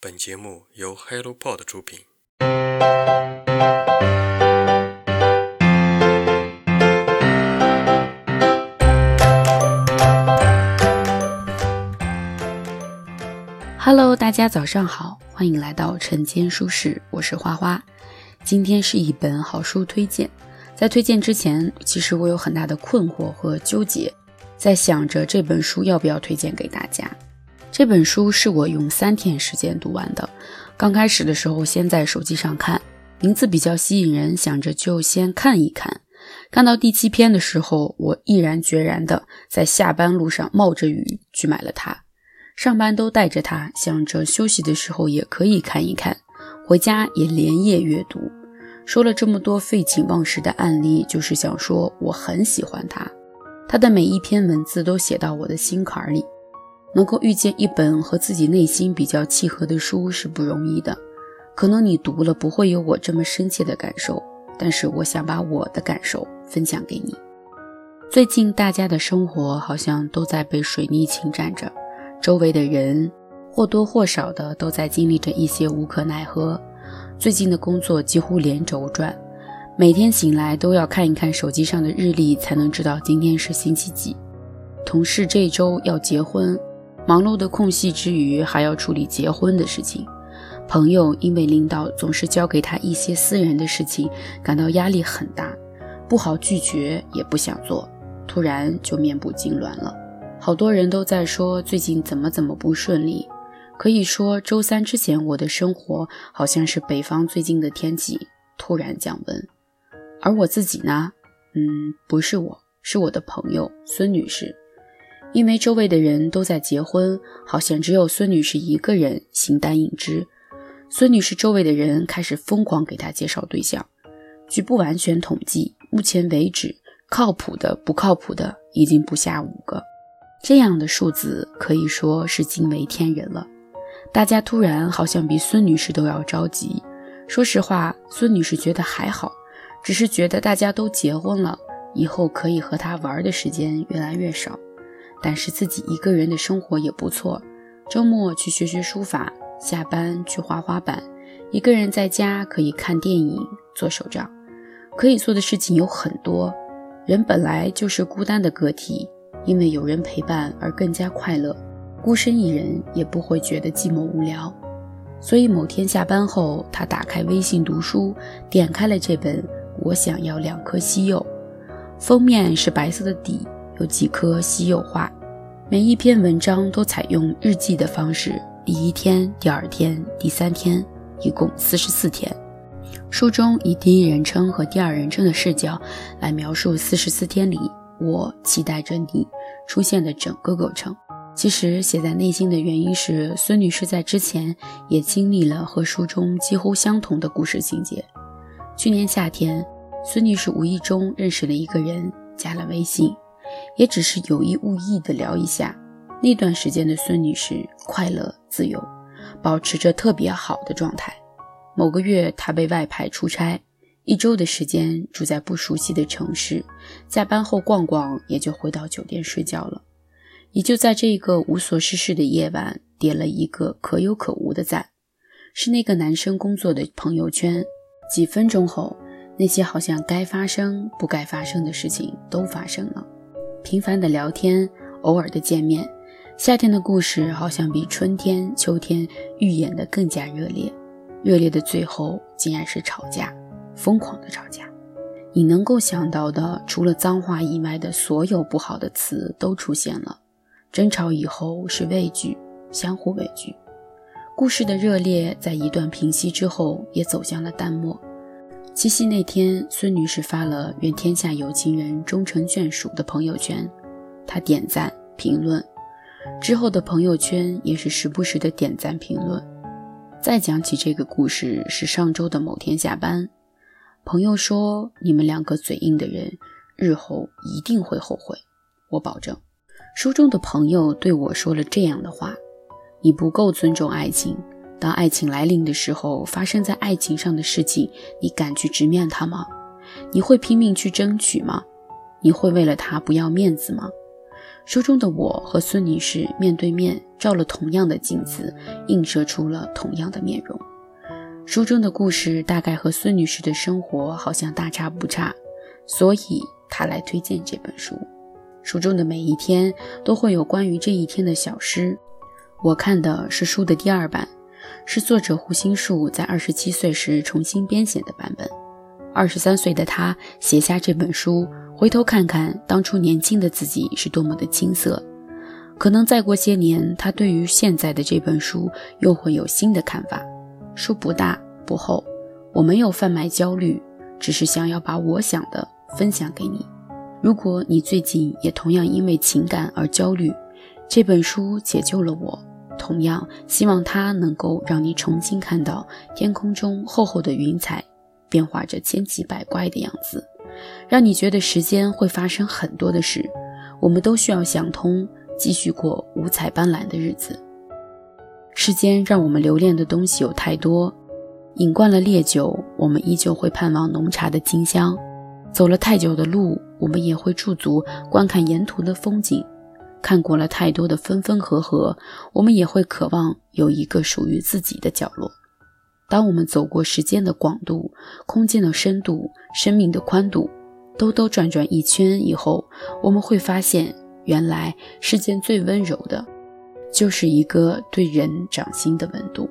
本节目由 HelloPod 出品。Hello，大家早上好，欢迎来到晨间书室，我是花花。今天是一本好书推荐，在推荐之前，其实我有很大的困惑和纠结，在想着这本书要不要推荐给大家。这本书是我用三天时间读完的。刚开始的时候，先在手机上看，名字比较吸引人，想着就先看一看。看到第七篇的时候，我毅然决然的在下班路上冒着雨去买了它。上班都带着它，想着休息的时候也可以看一看。回家也连夜阅读。说了这么多废寝忘食的案例，就是想说我很喜欢它。它的每一篇文字都写到我的心坎里。能够遇见一本和自己内心比较契合的书是不容易的，可能你读了不会有我这么深切的感受，但是我想把我的感受分享给你。最近大家的生活好像都在被水逆侵占着，周围的人或多或少的都在经历着一些无可奈何。最近的工作几乎连轴转，每天醒来都要看一看手机上的日历，才能知道今天是星期几。同事这周要结婚。忙碌的空隙之余，还要处理结婚的事情。朋友因为领导总是交给他一些私人的事情，感到压力很大，不好拒绝，也不想做，突然就面部痉挛了。好多人都在说最近怎么怎么不顺利。可以说，周三之前我的生活好像是北方最近的天气突然降温，而我自己呢，嗯，不是我，是我的朋友孙女士。因为周围的人都在结婚，好像只有孙女士一个人形单影只。孙女士周围的人开始疯狂给她介绍对象。据不完全统计，目前为止，靠谱的、不靠谱的已经不下五个。这样的数字可以说是惊为天人了。大家突然好像比孙女士都要着急。说实话，孙女士觉得还好，只是觉得大家都结婚了，以后可以和她玩的时间越来越少。但是自己一个人的生活也不错，周末去学学书法，下班去滑滑板，一个人在家可以看电影、做手账，可以做的事情有很多。人本来就是孤单的个体，因为有人陪伴而更加快乐，孤身一人也不会觉得寂寞无聊。所以某天下班后，他打开微信读书，点开了这本《我想要两颗西柚》，封面是白色的底。有几颗稀有画，每一篇文章都采用日记的方式，第一天、第二天、第三天，一共四十四天。书中以第一人称和第二人称的视角来描述四十四天里我期待着你出现的整个过程。其实写在内心的原因是，孙女士在之前也经历了和书中几乎相同的故事情节。去年夏天，孙女士无意中认识了一个人，加了微信。也只是有意无意的聊一下，那段时间的孙女士快乐自由，保持着特别好的状态。某个月，她被外派出差，一周的时间住在不熟悉的城市，下班后逛逛，也就回到酒店睡觉了。也就在这个无所事事的夜晚，点了一个可有可无的赞，是那个男生工作的朋友圈。几分钟后，那些好像该发生不该发生的事情都发生了。频繁的聊天，偶尔的见面，夏天的故事好像比春天、秋天预演的更加热烈。热烈的最后竟然是吵架，疯狂的吵架。你能够想到的，除了脏话以外的所有不好的词都出现了。争吵以后是畏惧，相互畏惧。故事的热烈在一段平息之后，也走向了淡漠。七夕那天，孙女士发了“愿天下有情人终成眷属”的朋友圈，她点赞评论，之后的朋友圈也是时不时的点赞评论。再讲起这个故事，是上周的某天下班，朋友说：“你们两个嘴硬的人，日后一定会后悔，我保证。”书中的朋友对我说了这样的话：“你不够尊重爱情。”当爱情来临的时候，发生在爱情上的事情，你敢去直面它吗？你会拼命去争取吗？你会为了他不要面子吗？书中的我和孙女士面对面照了同样的镜子，映射出了同样的面容。书中的故事大概和孙女士的生活好像大差不差，所以她来推荐这本书。书中的每一天都会有关于这一天的小诗。我看的是书的第二版，是作者胡心树在二十七岁时重新编写的版本。二十三岁的他写下这本书。回头看看当初年轻的自己是多么的青涩，可能再过些年，他对于现在的这本书又会有新的看法。书不大不厚，我没有贩卖焦虑，只是想要把我想的分享给你。如果你最近也同样因为情感而焦虑，这本书解救了我。同样希望它能够让你重新看到天空中厚厚的云彩，变化着千奇百怪的样子。让你觉得时间会发生很多的事，我们都需要想通，继续过五彩斑斓的日子。世间让我们留恋的东西有太多，饮惯了烈酒，我们依旧会盼望浓茶的清香；走了太久的路，我们也会驻足观看沿途的风景；看过了太多的分分合合，我们也会渴望有一个属于自己的角落。当我们走过时间的广度、空间的深度、生命的宽度，兜兜转转一圈以后，我们会发现，原来世间最温柔的，就是一个对人掌心的温度。